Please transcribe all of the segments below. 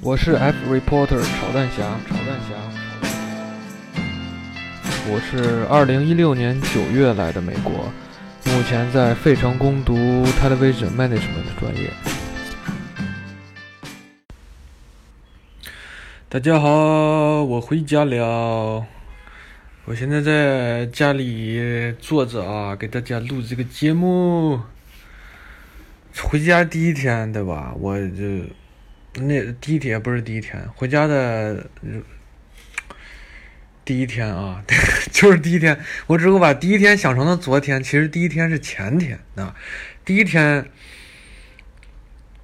我是 F reporter 炒蛋侠，炒蛋侠，我是二零一六年九月来的美国，目前在费城攻读 television management 专业。大家好，我回家了。我现在在家里坐着啊，给大家录这个节目。回家第一天，对吧？我就那第一天不是第一天，回家的第一天啊，就是第一天。我只会把第一天想成了昨天，其实第一天是前天啊。第一天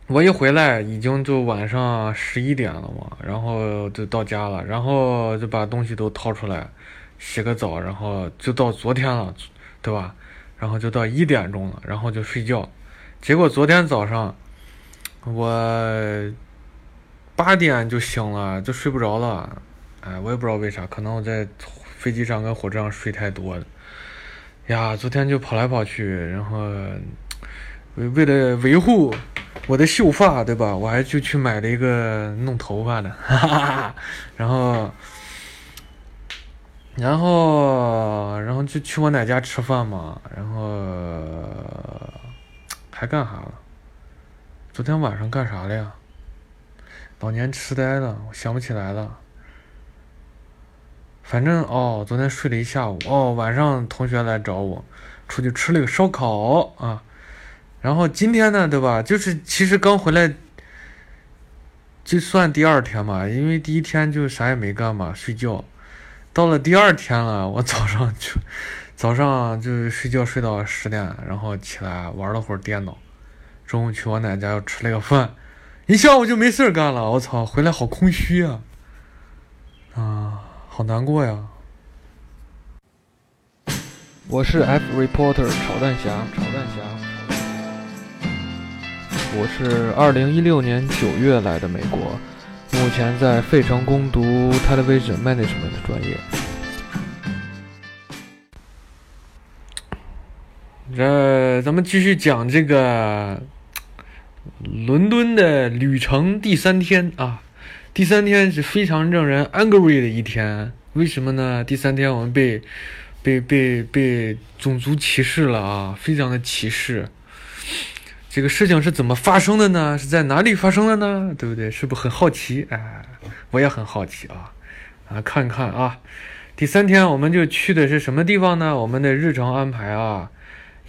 我一回来，已经就晚上十一点了嘛，然后就到家了，然后就把东西都掏出来，洗个澡，然后就到昨天了，对吧？然后就到一点钟了，然后就睡觉。结果昨天早上我八点就醒了，就睡不着了。哎，我也不知道为啥，可能我在飞机上跟火车上睡太多了。呀，昨天就跑来跑去，然后为了维护我的秀发，对吧？我还就去买了一个弄头发的，哈哈哈。然后，然后，然后就去我奶家吃饭嘛，然后。还干啥了？昨天晚上干啥了呀？老年痴呆了，我想不起来了。反正哦，昨天睡了一下午。哦，晚上同学来找我，出去吃了个烧烤啊。然后今天呢，对吧？就是其实刚回来，就算第二天嘛，因为第一天就啥也没干嘛，睡觉。到了第二天了，我早上就。早上就睡觉睡到十点，然后起来玩了会儿电脑，中午去我奶家又吃了个饭，一下午就没事干了。我操，回来好空虚啊，啊，好难过呀。我是 F reporter 炒蛋侠，炒蛋侠。我是二零一六年九月来的美国，目前在费城攻读 television management 的专业。这咱们继续讲这个伦敦的旅程第三天啊，第三天是非常让人 angry 的一天。为什么呢？第三天我们被被被被种族歧视了啊，非常的歧视。这个事情是怎么发生的呢？是在哪里发生的呢？对不对？是不是很好奇？哎，我也很好奇啊啊，看看啊。第三天我们就去的是什么地方呢？我们的日程安排啊。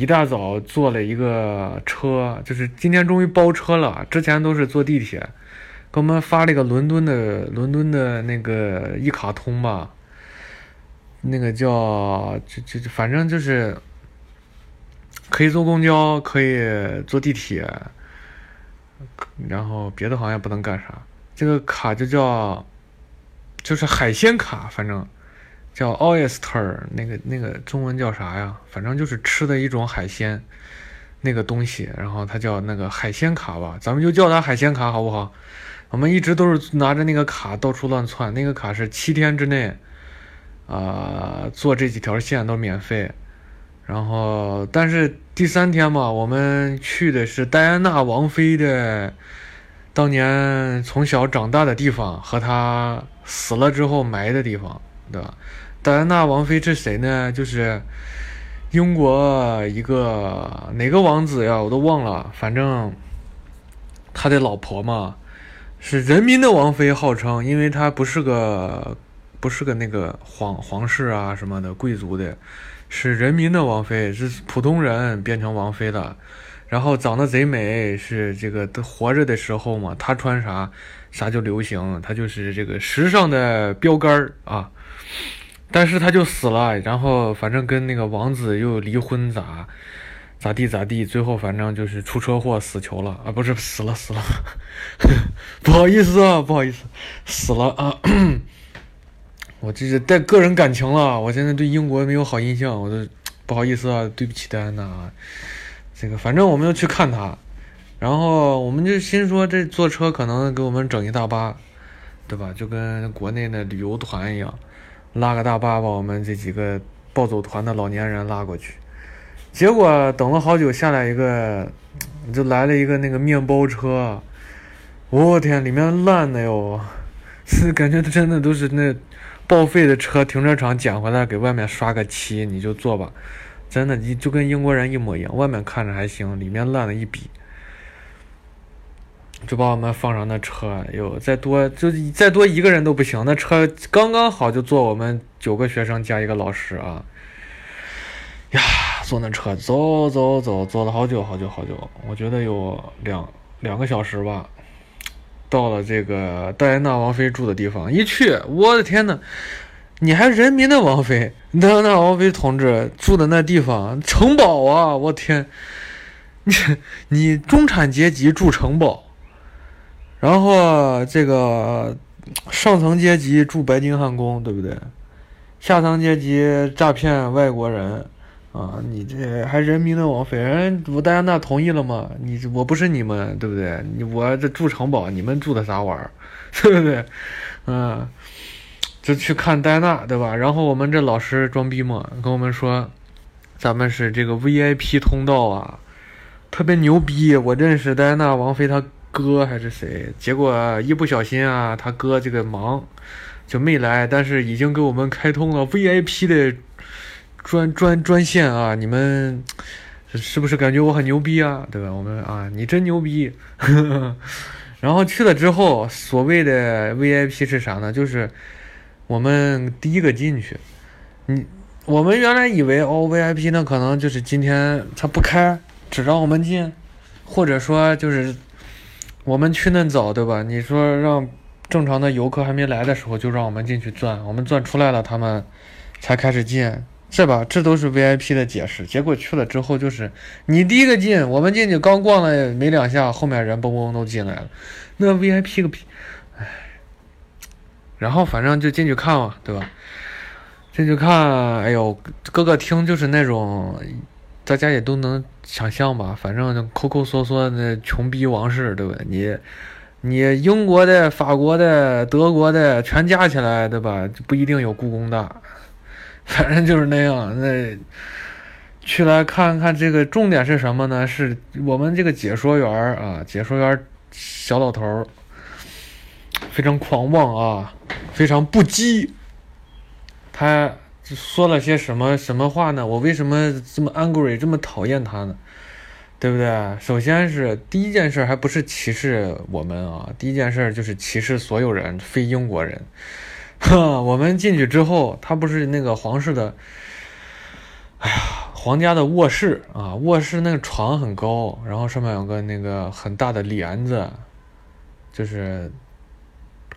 一大早坐了一个车，就是今天终于包车了。之前都是坐地铁，给我们发了一个伦敦的伦敦的那个一卡通吧，那个叫就就反正就是可以坐公交，可以坐地铁，然后别的好像不能干啥。这个卡就叫就是海鲜卡，反正。叫 oyster，那个那个中文叫啥呀？反正就是吃的一种海鲜，那个东西，然后它叫那个海鲜卡吧，咱们就叫它海鲜卡好不好？我们一直都是拿着那个卡到处乱窜，那个卡是七天之内，啊，坐这几条线都免费。然后，但是第三天嘛，我们去的是戴安娜王妃的当年从小长大的地方和她死了之后埋的地方。对吧？戴安娜王妃是谁呢？就是英国一个哪个王子呀？我都忘了。反正他的老婆嘛，是人民的王妃，号称，因为她不是个不是个那个皇皇室啊什么的贵族的，是人民的王妃，是普通人变成王妃的。然后长得贼美，是这个活着的时候嘛，她穿啥啥就流行，她就是这个时尚的标杆儿啊。但是他就死了，然后反正跟那个王子又离婚咋咋地咋地，最后反正就是出车祸死球了啊，不是死了死了，不好意思啊，不好意思，死了啊，我这是带个人感情了，我现在对英国没有好印象，我都不好意思啊，对不起戴安娜啊，这个反正我们要去看他，然后我们就心说这坐车可能给我们整一大巴，对吧？就跟国内的旅游团一样。拉个大巴把我们这几个暴走团的老年人拉过去，结果等了好久，下来一个，就来了一个那个面包车，我天，里面烂的哟，是感觉真的都是那报废的车，停车场捡回来给外面刷个漆，你就坐吧。真的，你就跟英国人一模一样，外面看着还行，里面烂的一逼。就把我们放上那车，哟，再多就再多一个人都不行，那车刚刚好就坐我们九个学生加一个老师啊。呀，坐那车走走走，坐了好久好久好久，我觉得有两两个小时吧。到了这个戴安娜王妃住的地方，一去，我的天呐，你还人民的王妃，戴安娜王妃同志住的那地方，城堡啊！我天，你 你中产阶级住城堡，然后这个上层阶级住白金汉宫，对不对？下层阶级诈骗外国人。啊，你这还人民的王妃，人我戴安娜同意了吗？你我不是你们，对不对？你我这住城堡，你们住的啥玩意儿，对不对？嗯，就去看戴安娜，对吧？然后我们这老师装逼嘛，跟我们说，咱们是这个 VIP 通道啊，特别牛逼。我认识戴安娜王妃她哥还是谁？结果一不小心啊，他哥这个忙就没来，但是已经给我们开通了 VIP 的。专专专线啊！你们是不是感觉我很牛逼啊？对吧？我们啊，你真牛逼！然后去了之后，所谓的 VIP 是啥呢？就是我们第一个进去。你我们原来以为哦，VIP 那可能就是今天他不开，只让我们进，或者说就是我们去那早，对吧？你说让正常的游客还没来的时候就让我们进去钻，我们钻出来了，他们才开始进。是吧？这都是 VIP 的解释。结果去了之后，就是你第一个进，我们进去刚逛了没两下，后面人嘣嘣都进来了。那 VIP 个屁！唉，然后反正就进去看嘛，对吧？进去看，哎呦，各个厅就是那种，大家也都能想象吧。反正抠抠缩缩的穷逼王室，对吧？你你英国的、法国的、德国的全加起来，对吧？不一定有故宫大。反正就是那样，那去来看看这个重点是什么呢？是我们这个解说员啊，解说员小老头非常狂妄啊，非常不羁。他说了些什么什么话呢？我为什么这么 angry，这么讨厌他呢？对不对？首先是第一件事，还不是歧视我们啊，第一件事就是歧视所有人，非英国人。哼，我们进去之后，他不是那个皇室的，哎呀，皇家的卧室啊，卧室那个床很高，然后上面有个那个很大的帘子，就是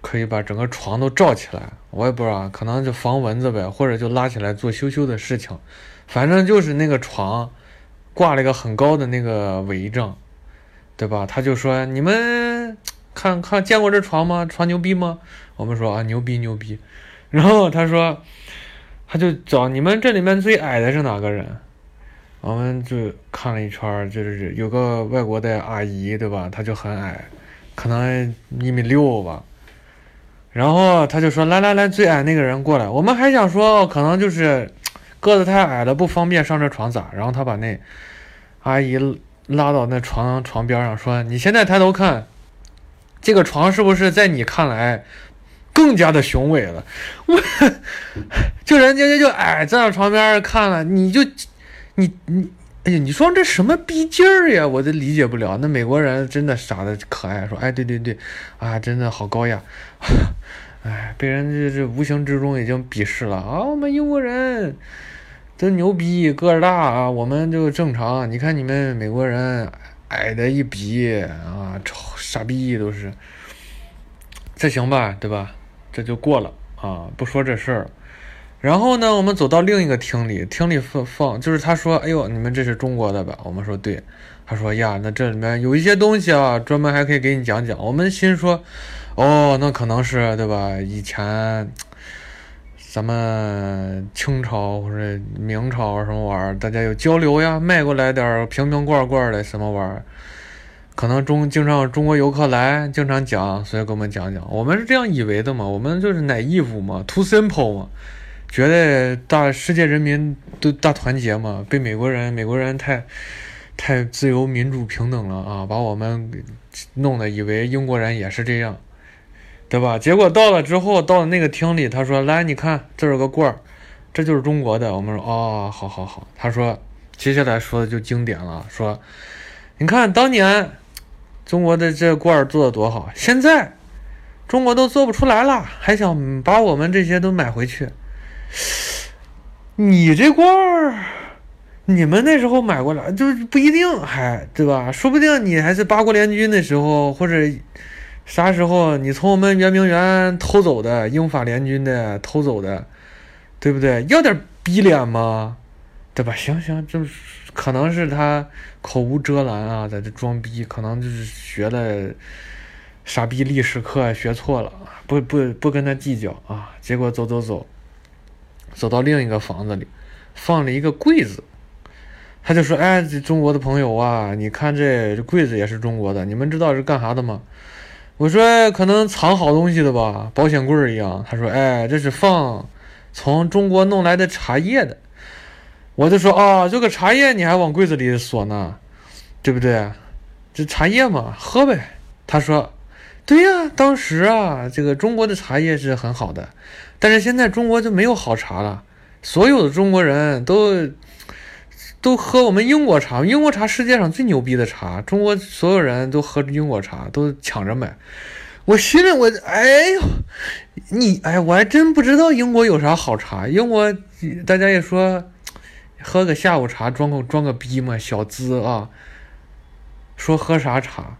可以把整个床都罩起来。我也不知道，可能就防蚊子呗，或者就拉起来做羞羞的事情。反正就是那个床挂了一个很高的那个帷帐，对吧？他就说你们。看看见过这床吗？床牛逼吗？我们说啊，牛逼牛逼。然后他说，他就找你们这里面最矮的是哪个人？我们就看了一圈，就是有个外国的阿姨，对吧？她就很矮，可能一米六吧。然后他就说，来来来，最矮那个人过来。我们还想说，可能就是个子太矮了，不方便上这床咋？然后他把那阿姨拉到那床床边上，说：“你现在抬头看。”这个床是不是在你看来更加的雄伟了？我 就人家就矮站在床边看了，你就你你哎呀，你说这什么逼劲儿呀？我都理解不了。那美国人真的傻的可爱，说哎对对对，啊真的好高雅，哎被人这这无形之中已经鄙视了啊！我们英国人真牛逼，个儿大啊，我们就正常。你看你们美国人。矮的一比啊，超傻逼都是，这行吧，对吧？这就过了啊，不说这事儿。然后呢，我们走到另一个厅里，厅里放放，就是他说：“哎呦，你们这是中国的吧？”我们说：“对。”他说：“呀，那这里面有一些东西啊，专门还可以给你讲讲。”我们心说：“哦，那可能是对吧？以前。”咱们清朝或者明朝什么玩意儿，大家有交流呀，卖过来点瓶瓶罐罐的什么玩意儿，可能中经常中国游客来，经常讲，所以给我们讲讲。我们是这样以为的嘛，我们就是奶义务嘛，too simple 嘛，觉得大世界人民都大团结嘛，被美国人美国人太太自由、民主、平等了啊，把我们弄得以为英国人也是这样，对吧？结果到了之后，到了那个厅里，他说：“来，你看，这有个罐儿，这就是中国的。”我们说：“哦，好好好。”他说：“接下来说的就经典了，说，你看当年中国的这罐儿做的多好，现在中国都做不出来了，还想把我们这些都买回去。你这罐儿。”你们那时候买过来就不一定，还对吧？说不定你还是八国联军的时候，或者啥时候你从我们圆明园偷走的，英法联军的偷走的，对不对？要点逼脸吗？对吧？行行，就是可能是他口无遮拦啊，在这装逼，可能就是学的傻逼历史课学错了，不不不跟他计较啊。结果走走走，走到另一个房子里，放了一个柜子。他就说：“哎，这中国的朋友啊，你看这这柜子也是中国的，你们知道是干啥的吗？”我说：“可能藏好东西的吧，保险柜一样。”他说：“哎，这是放从中国弄来的茶叶的。”我就说：“啊，这个茶叶你还往柜子里锁呢，对不对？这茶叶嘛，喝呗。”他说：“对呀，当时啊，这个中国的茶叶是很好的，但是现在中国就没有好茶了，所有的中国人都。”都喝我们英国茶，英国茶世界上最牛逼的茶，中国所有人都喝英国茶，都抢着买。我心里我哎呦，你哎，我还真不知道英国有啥好茶。英国大家也说喝个下午茶装个装个逼嘛，小资啊。说喝啥茶？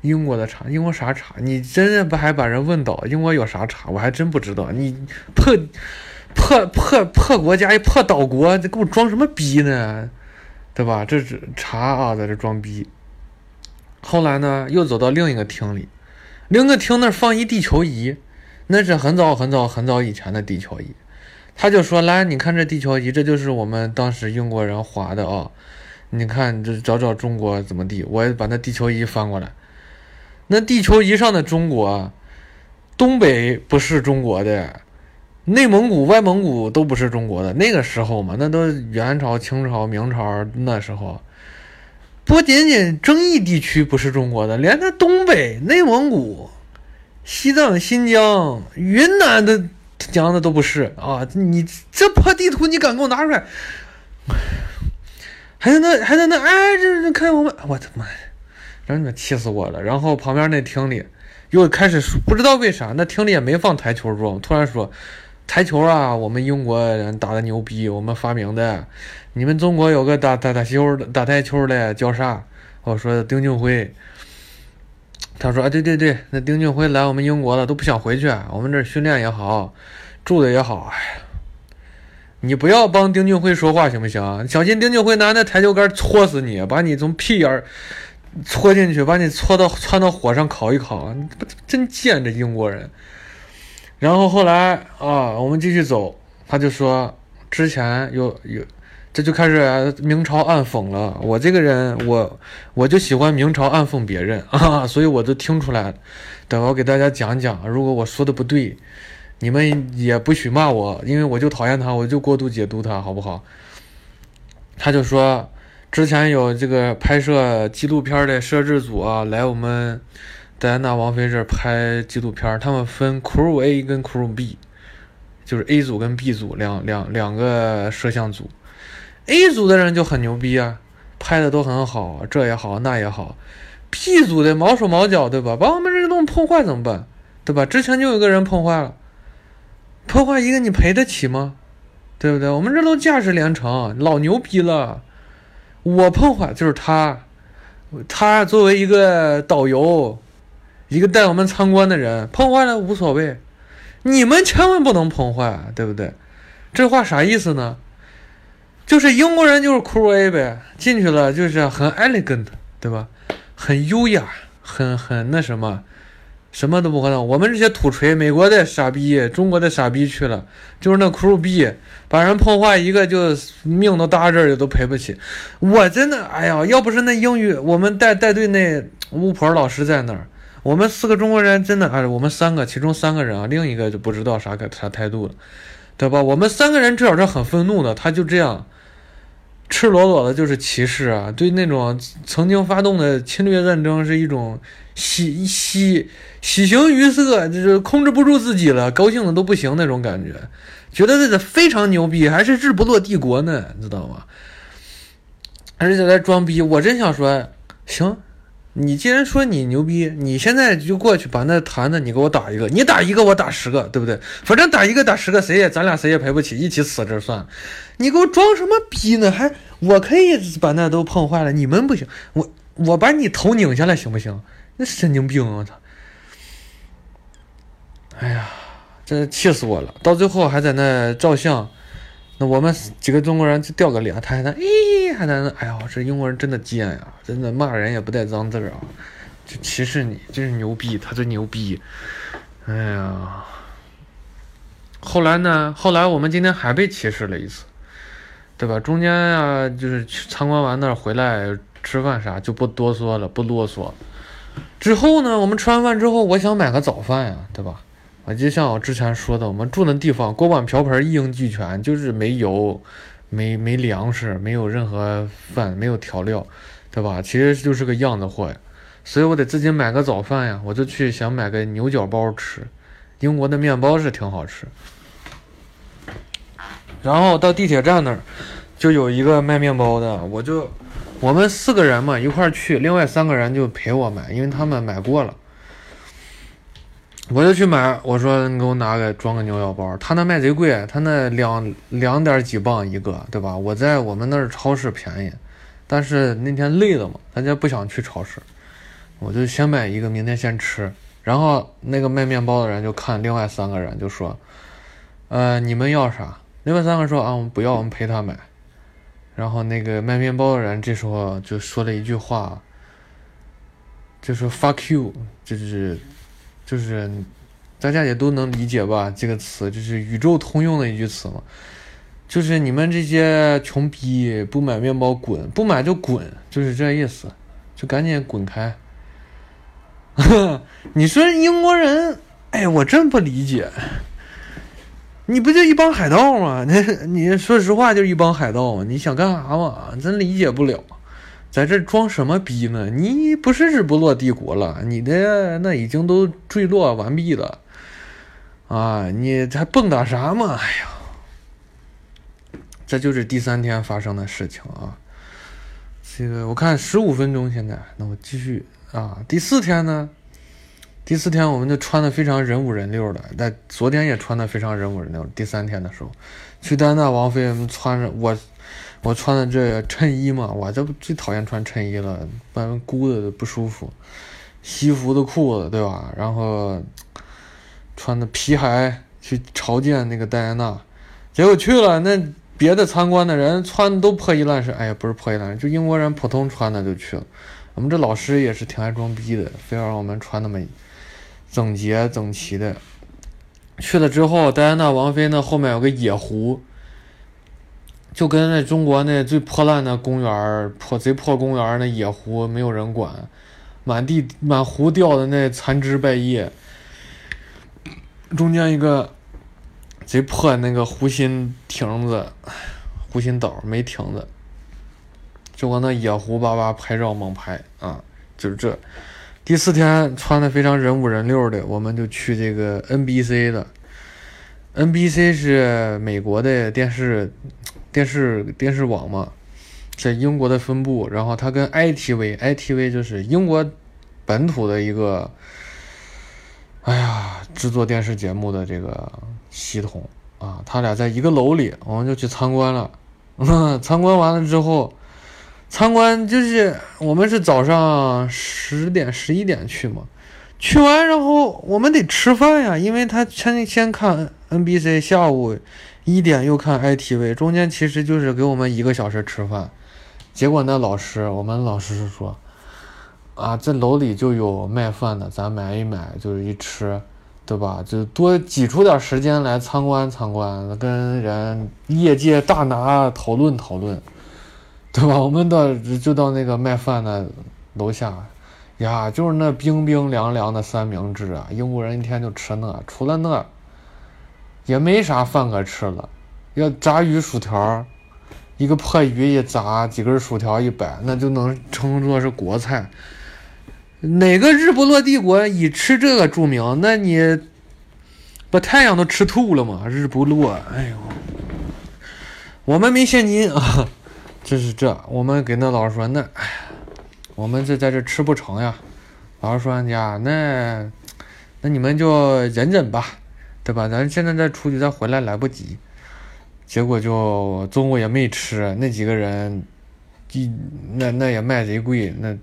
英国的茶，英国啥茶？你真的不还把人问倒？英国有啥茶？我还真不知道。你破。破破破国家一破岛国，这给我装什么逼呢？对吧？这是茶啊，在这装逼。后来呢，又走到另一个厅里，另一个厅那儿放一地球仪，那是很早很早很早以前的地球仪。他就说：“来，你看这地球仪，这就是我们当时英国人划的啊。你看，这找找中国怎么地？我把那地球仪翻过来。那地球仪上的中国，东北不是中国的。”内蒙古、外蒙古都不是中国的，那个时候嘛，那都元朝、清朝、明朝那时候，不仅仅争议地区不是中国的，连那东北、内蒙古、西藏、新疆、云南的讲的都不是啊！你这破地图，你敢给我拿出来？还在那，还在那，哎，这这看我们，我的妈呀呀，让你们气死我了！然后旁边那厅里又开始说，不知道为啥，那厅里也没放台球桌，突然说。台球啊，我们英国人打的牛逼，我们发明的。你们中国有个打打打球打台球的叫啥？我说丁俊晖。他说啊，对对对，那丁俊晖来我们英国了，都不想回去。我们这训练也好，住的也好。哎，你不要帮丁俊晖说话行不行？小心丁俊晖拿那台球杆戳死你，把你从屁眼戳进去，把你搓到窜到火上烤一烤。你真贱，这英国人。然后后来啊，我们继续走，他就说之前有有，这就开始明朝暗讽了。我这个人，我我就喜欢明朝暗讽别人啊，所以我就听出来。等我给大家讲讲，如果我说的不对，你们也不许骂我，因为我就讨厌他，我就过度解读他，好不好？他就说之前有这个拍摄纪录片的摄制组啊，来我们。戴安娜王妃这拍纪录片，他们分 crew A 跟 crew B，就是 A 组跟 B 组两两两个摄像组。A 组的人就很牛逼啊，拍的都很好，这也好那也好。B 组的毛手毛脚，对吧？把我们这东西碰坏怎么办？对吧？之前就有个人碰坏了，破坏一个你赔得起吗？对不对？我们这都价值连城，老牛逼了。我碰坏就是他，他作为一个导游。一个带我们参观的人碰坏了无所谓，你们千万不能碰坏，对不对？这话啥意思呢？就是英国人就是 cool A 呗，进去了就是很 elegant，对吧？很优雅，很很那什么，什么都不可能。我们这些土锤，美国的傻逼，中国的傻逼去了，就是那 crew B 把人碰坏一个，就命都搭这儿都赔不起。我真的，哎呀，要不是那英语，我们带带队那巫婆老师在那儿。我们四个中国人真的哎，我们三个，其中三个人啊，另一个就不知道啥个啥态度了，对吧？我们三个人至少是很愤怒的，他就这样赤裸裸的就是歧视啊！对那种曾经发动的侵略战争是一种喜喜喜形于色，就是控制不住自己了，高兴的都不行那种感觉，觉得这个非常牛逼，还是日不落帝国呢，你知道吗？而且在装逼，我真想说，行，你既然说你牛逼，你现在就过去把那坛子你给我打一个，你打一个我打十个，对不对？反正打一个打十个，谁也咱俩谁也赔不起，一起死这算了。你给我装什么逼呢？还我可以把那都碰坏了，你们不行。我我把你头拧下来行不行？那神经病！我操！哎呀，真是气死我了！到最后还在那照相。那我们几个中国人就掉个脸，他还在咦，还在那，哎呀，这英国人真的贱呀，真的骂人也不带脏字儿啊，就歧视你，真是牛逼，他真牛逼，哎呀，后来呢？后来我们今天还被歧视了一次，对吧？中间啊，就是去参观完那儿回来吃饭啥就不多说了，不啰嗦。之后呢，我们吃完饭之后，我想买个早饭呀，对吧？啊，就像我之前说的，我们住的地方锅碗瓢盆一应俱全，就是没油，没没粮食，没有任何饭，没有调料，对吧？其实就是个样子货呀，所以我得自己买个早饭呀。我就去想买个牛角包吃，英国的面包是挺好吃。然后到地铁站那儿，就有一个卖面包的，我就我们四个人嘛一块儿去，另外三个人就陪我买，因为他们买过了。我就去买，我说你给我拿个装个牛角包，他那卖贼贵，他那两两点几磅一个，对吧？我在我们那儿超市便宜，但是那天累了嘛，大家不想去超市，我就先买一个，明天先吃。然后那个卖面包的人就看另外三个人，就说：“呃，你们要啥？”另外三个说：“啊，我们不要，我们陪他买。”然后那个卖面包的人这时候就说了一句话，就说 “fuck you”，就是。就是，大家也都能理解吧？这个词就是宇宙通用的一句词嘛。就是你们这些穷逼，不买面包滚，不买就滚，就是这意思，就赶紧滚开。你说英国人，哎，我真不理解。你不就一帮海盗吗？你 你说实话，就一帮海盗嘛。你想干啥嘛？真理解不了。在这装什么逼呢？你不是日不落帝国了，你的那已经都坠落完毕了，啊，你还蹦跶啥嘛？哎呀，这就是第三天发生的事情啊。这个我看十五分钟，现在那我继续啊。第四天呢？第四天我们就穿的非常人五人六的，但昨天也穿的非常人五人六。第三天的时候，去丹娜王妃穿着我。我穿的这衬衣嘛，我这不最讨厌穿衬衣了，不然箍的不舒服。西服的裤子，对吧？然后穿的皮鞋去朝见那个戴安娜，结果去了，那别的参观的人穿的都破衣烂衫，哎呀，不是破衣烂衫，就英国人普通穿的就去了。我们这老师也是挺爱装逼的，非要让我们穿那么整洁整齐的。去了之后，戴安娜王妃那后面有个野湖。就跟那中国那最破烂的公园破贼破公园那野湖没有人管，满地满湖掉的那残枝败叶，中间一个贼破那个湖心亭子，湖心岛没亭子，就往那野湖叭叭拍照猛拍啊，就是这。第四天穿的非常人五人六的，我们就去这个 NBC 的，NBC 是美国的电视。电视电视网嘛，在英国的分部，然后它跟 ITV，ITV 就是英国本土的一个，哎呀，制作电视节目的这个系统啊，他俩在一个楼里，我们就去参观了。参观完了之后，参观就是我们是早上十点十一点去嘛，去完然后我们得吃饭呀，因为他先先看 NBC，下午。一点又看 ITV，中间其实就是给我们一个小时吃饭，结果那老师，我们老师是说，啊，这楼里就有卖饭的，咱买一买，就是一吃，对吧？就多挤出点时间来参观参观，跟人业界大拿讨论讨论，对吧？我们到就到那个卖饭的楼下，呀，就是那冰冰凉凉的三明治啊，英国人一天就吃那，除了那。也没啥饭可吃了，要炸鱼薯条，一个破鱼一炸，几根薯条一摆，那就能称作是国菜。哪个日不落帝国以吃这个著名？那你把太阳都吃吐了吗？日不落，哎呦，我们没现金啊，这是这。我们给那老师说，那哎呀，我们这在这吃不成呀。老师说呀，那那你们就忍忍吧，对吧？咱现在再出去再回来来不及。结果就中午也没吃，那几个人，一那那也卖贼贵那。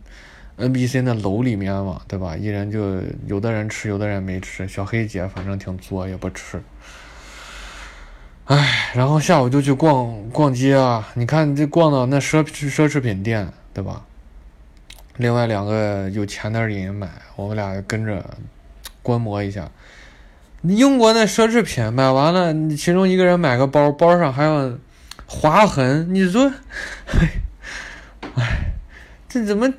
NBC 那楼里面嘛，对吧？一人就有的人吃，有的人没吃。小黑姐反正挺作，也不吃。唉，然后下午就去逛逛街啊！你看，这逛到那奢奢侈品店，对吧？另外两个有钱的人买，我们俩跟着观摩一下。英国那奢侈品买完了，其中一个人买个包，包上还有划痕。你说，唉，这怎么？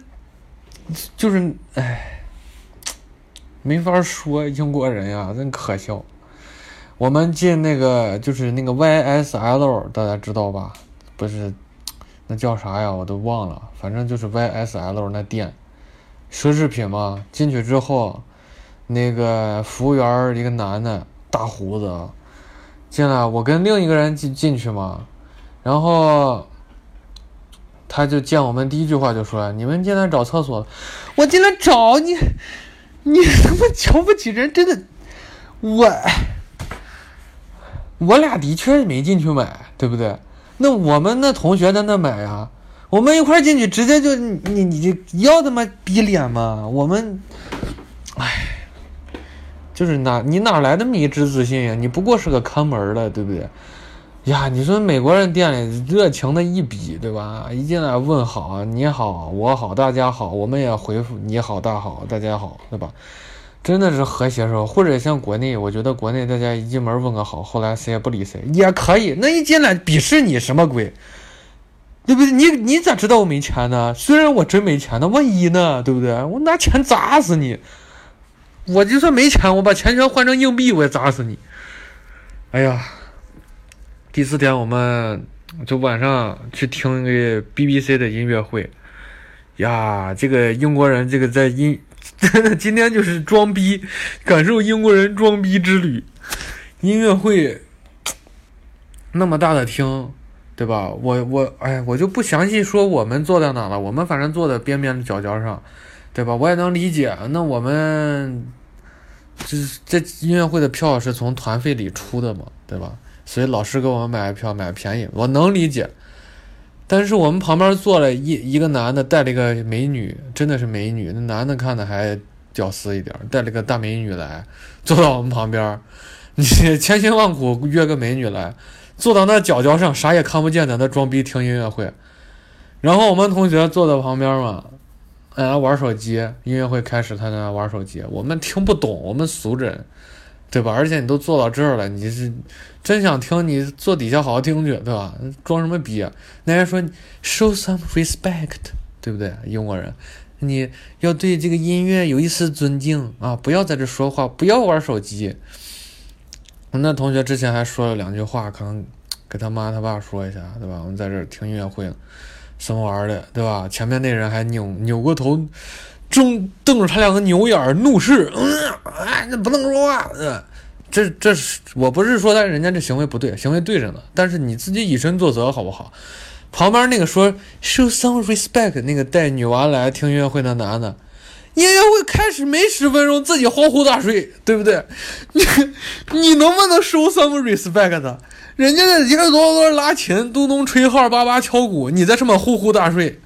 就是，哎，没法说英国人呀，真可笑。我们进那个就是那个 YSL，大家知道吧？不是，那叫啥呀？我都忘了。反正就是 YSL 那店，奢侈品嘛。进去之后，那个服务员一个男的，大胡子，进来，我跟另一个人进进去嘛，然后。他就见我们第一句话就说：“你们进来找厕所，我进来找你，你他妈瞧不起人，真的，我，我俩的确没进去买，对不对？那我们那同学在那买呀，我们一块进去，直接就你你要他妈逼脸吗？我们，就是哪你哪来的迷之自信呀？你不过是个看门的，对不对？”呀，你说美国人店里热情的一比，对吧？一进来问好，你好，我好，大家好，我们也回复你好，大好，大家好，对吧？真的是和谐社会，或者像国内，我觉得国内大家一进门问个好，后来谁也不理谁，也可以。那一进来鄙视你什么鬼？对不对？你你咋知道我没钱呢？虽然我真没钱，那万一呢？对不对？我拿钱砸死你！我就算没钱，我把钱全换成硬币，我也砸死你！哎呀！第四天，我们就晚上去听个 BBC 的音乐会，呀，这个英国人这个在音，真 的今天就是装逼，感受英国人装逼之旅。音乐会那么大的厅，对吧？我我哎，我就不详细说我们坐在哪了，我们反正坐在边边的角角上，对吧？我也能理解。那我们这这音乐会的票是从团费里出的嘛，对吧？所以老师给我们买票买便宜，我能理解。但是我们旁边坐了一一个男的，带了一个美女，真的是美女。那男的看的还屌丝一点，带了个大美女来，坐到我们旁边。你千辛万苦约个美女来，坐到那角角上，啥也看不见，在那装逼听音乐会。然后我们同学坐在旁边嘛，在那玩手机。音乐会开始，他在那玩手机，我们听不懂，我们俗人。对吧？而且你都坐到这儿了，你是真想听？你坐底下好好听去，对吧？装什么逼？那人说 show some respect，对不对？英国人，你要对这个音乐有一丝尊敬啊！不要在这说话，不要玩手机。我那同学之前还说了两句话，可能给他妈他爸说一下，对吧？我们在这儿听音乐会，什么玩意儿的，对吧？前面那人还扭扭过头。正瞪着他两个牛眼儿，怒视，嗯，哎，那不能说话，嗯，这这是我不是说他人家这行为不对，行为对着呢，但是你自己以身作则好不好？旁边那个说 show some respect，那个带女娃来听音乐会的男的，音乐会开始没十分钟，自己呼呼大睡，对不对？你 你能不能 show some respect 的？人家在一个多多拉琴，咚咚吹号，叭叭敲鼓，你在上面呼呼大睡。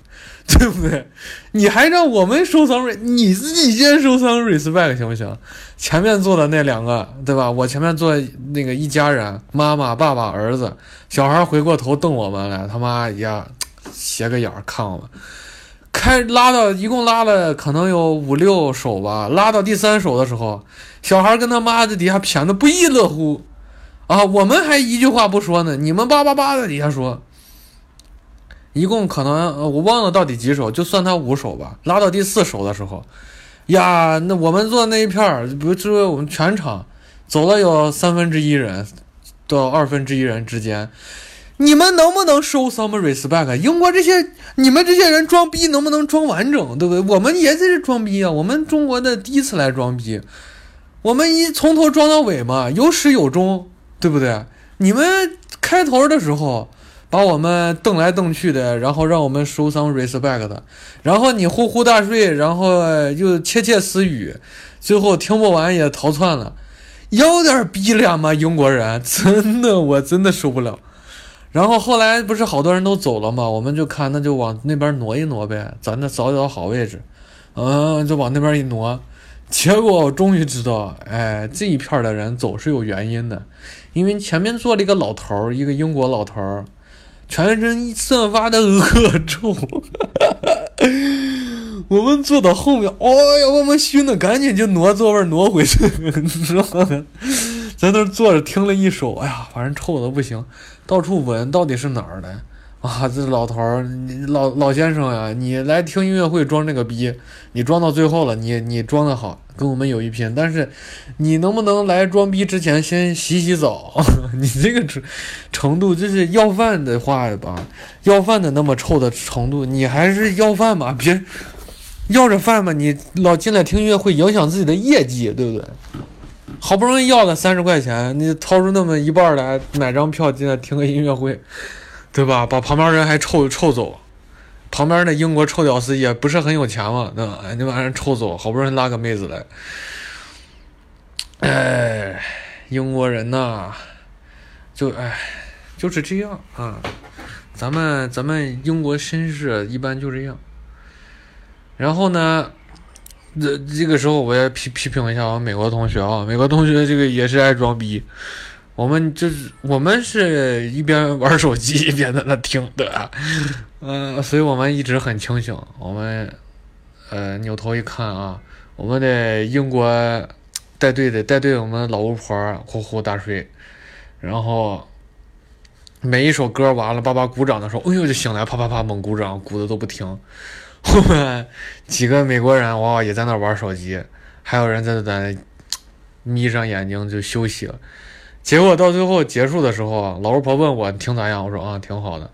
对不对？你还让我们收藏瑞，你自己先收藏 respect 行不行？前面坐的那两个，对吧？我前面坐那个一家人，妈妈、爸爸、儿子，小孩回过头瞪我们来，他妈呀，斜个眼看我们。开拉到一共拉了可能有五六首吧，拉到第三首的时候，小孩跟他妈在底下谝的不亦乐乎，啊，我们还一句话不说呢，你们叭叭叭在底下说。一共可能我忘了到底几首，就算他五首吧。拉到第四首的时候，呀，那我们坐那一片儿，比如说我们全场走了有三分之一人到二分之一人之间，你们能不能 show some respect？英国这些你们这些人装逼能不能装完整，对不对？我们也是装逼啊，我们中国的第一次来装逼，我们一从头装到尾嘛，有始有终，对不对？你们开头的时候把我们瞪来瞪去的，然后让我们收 some respect 的，然后你呼呼大睡，然后又窃窃私语，最后听不完也逃窜了，有点逼脸吗？英国人真的，我真的受不了。然后后来不是好多人都走了吗？我们就看那就往那边挪一挪呗，咱那找找好位置，嗯，就往那边一挪。结果我终于知道，哎，这一片的人走是有原因的，因为前面坐了一个老头儿，一个英国老头儿，全身散发的恶臭。我们坐到后面，哎呀，我们熏的赶紧就挪座位挪回去，你知道吗？在那儿坐着听了一首，哎呀，反正臭的不行。到处闻，到底是哪儿的？啊，这老头儿，老老先生呀，你来听音乐会装这个逼，你装到最后了，你你装的好，跟我们有一拼。但是，你能不能来装逼之前先洗洗澡？你这个程程度，就是要饭的话吧，要饭的那么臭的程度，你还是要饭吧，别要着饭吧，你老进来听音乐会，影响自己的业绩，对不对？好不容易要了三十块钱，你掏出那么一半来买张票进来听个音乐会，对吧？把旁边人还臭臭走，旁边那英国臭屌丝也不是很有钱嘛，对吧？你把人臭走，好不容易拉个妹子来，哎，英国人呐，就哎，就是这样啊。咱们咱们英国绅士一般就这样。然后呢？这这个时候我也批批评一下我美国同学啊，美国同学这个也是爱装逼。我们就是我们是一边玩手机一边在那听的，嗯，所以我们一直很清醒。我们呃扭头一看啊，我们的英国带队的带队，我们老巫婆呼呼大睡，然后每一首歌完了，爸爸鼓掌的时候，哎呦就醒来，啪啪啪猛鼓掌，鼓的都不停。后面几个美国人哇也在那玩手机，还有人在在眯上眼睛就休息了。结果到最后结束的时候，老巫婆问我听咋样？我说啊挺好的，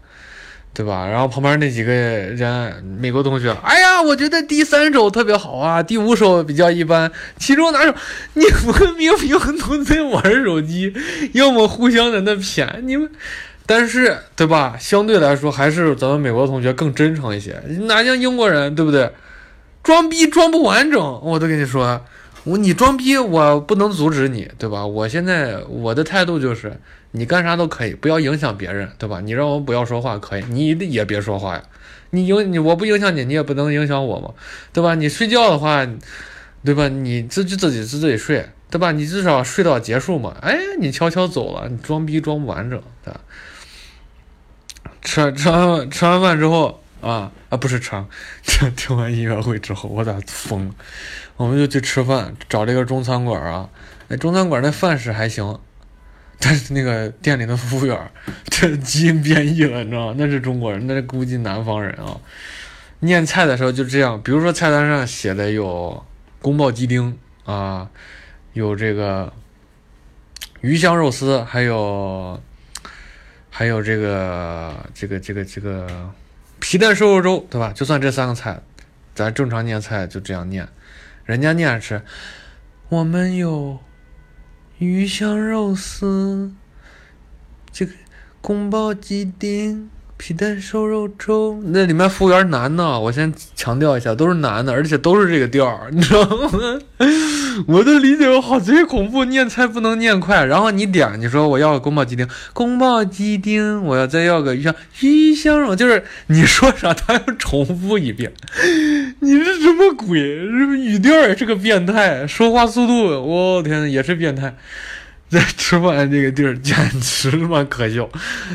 对吧？然后旁边那几个人美国同学，哎呀，我觉得第三首特别好啊，第五首比较一般。其中哪首？你们明明都在玩手机，要么互相在那谝你们。但是，对吧？相对来说，还是咱们美国同学更真诚一些。哪像英国人，对不对？装逼装不完整，我都跟你说，我你装逼，我不能阻止你，对吧？我现在我的态度就是，你干啥都可以，不要影响别人，对吧？你让我不要说话可以，你也别说话呀。你影你我不影响你，你也不能影响我嘛，对吧？你睡觉的话，对吧？你自己自己自己睡，对吧？你至少睡到结束嘛。哎，你悄悄走了，你装逼装不完整，对吧？吃吃完吃完饭之后啊啊不是吃，听 听完音乐会之后我咋疯了？我们就去吃饭，找这个中餐馆啊。那中餐馆那饭是还行，但是那个店里的服务员这基因变异了，你知道吗？那是中国人，那是估计南方人啊。念菜的时候就这样，比如说菜单上写的有宫保鸡丁啊，有这个鱼香肉丝，还有。还有这个这个这个这个皮蛋瘦肉粥，对吧？就算这三个菜，咱正常念菜就这样念，人家念是，我们有鱼香肉丝，这个宫保鸡丁。皮蛋瘦肉粥，那里面服务员男的，我先强调一下，都是男的，而且都是这个调儿，你知道吗？我的理解好贼恐怖，念菜不能念快。然后你点，你说我要个宫保鸡丁，宫保鸡丁，我要再要个鱼香鱼香肉，就是你说啥他要重复一遍，你是什么鬼？语调也是个变态，说话速度，我天也是变态。在吃饭这个地儿简直他妈可笑，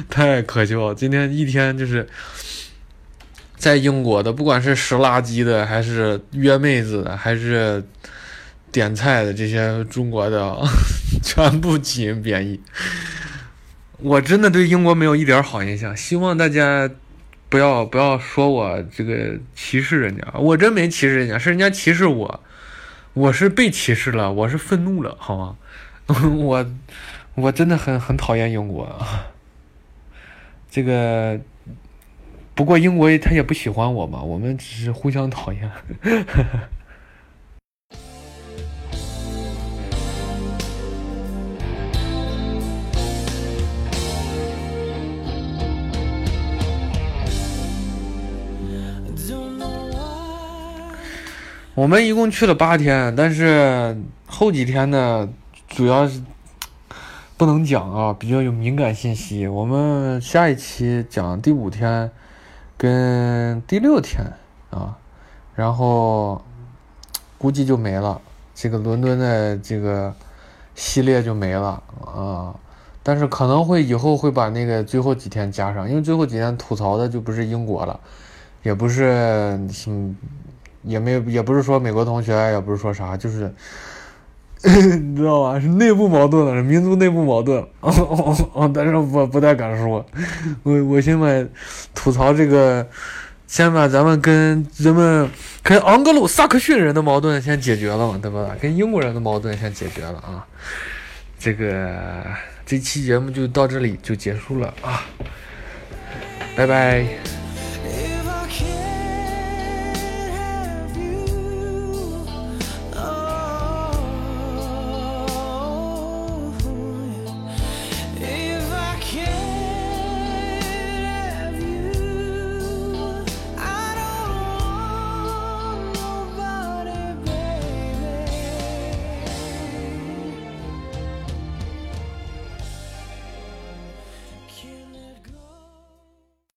太可笑了！今天一天就是在英国的，不管是拾垃圾的，还是约妹子的，还是点菜的，这些中国的 全部基因变异。我真的对英国没有一点好印象，希望大家不要不要说我这个歧视人家，我真没歧视人家，是人家歧视我，我是被歧视了，我是愤怒了，好吗？我我真的很很讨厌英国，这个不过英国他也不喜欢我嘛，我们只是互相讨厌。我们一共去了八天，但是后几天呢，主要是不能讲啊，比较有敏感信息。我们下一期讲第五天跟第六天啊，然后估计就没了，这个伦敦的这个系列就没了啊。但是可能会以后会把那个最后几天加上，因为最后几天吐槽的就不是英国了，也不是嗯。也没有也不是说美国同学，也不是说啥，就是 你知道吧？是内部矛盾了，是民族内部矛盾。哦哦哦！但是我不太敢说，我我先把吐槽这个，先把咱们跟人们跟昂格鲁萨克逊人的矛盾先解决了嘛，对吧？跟英国人的矛盾先解决了啊。这个这期节目就到这里就结束了啊，拜拜。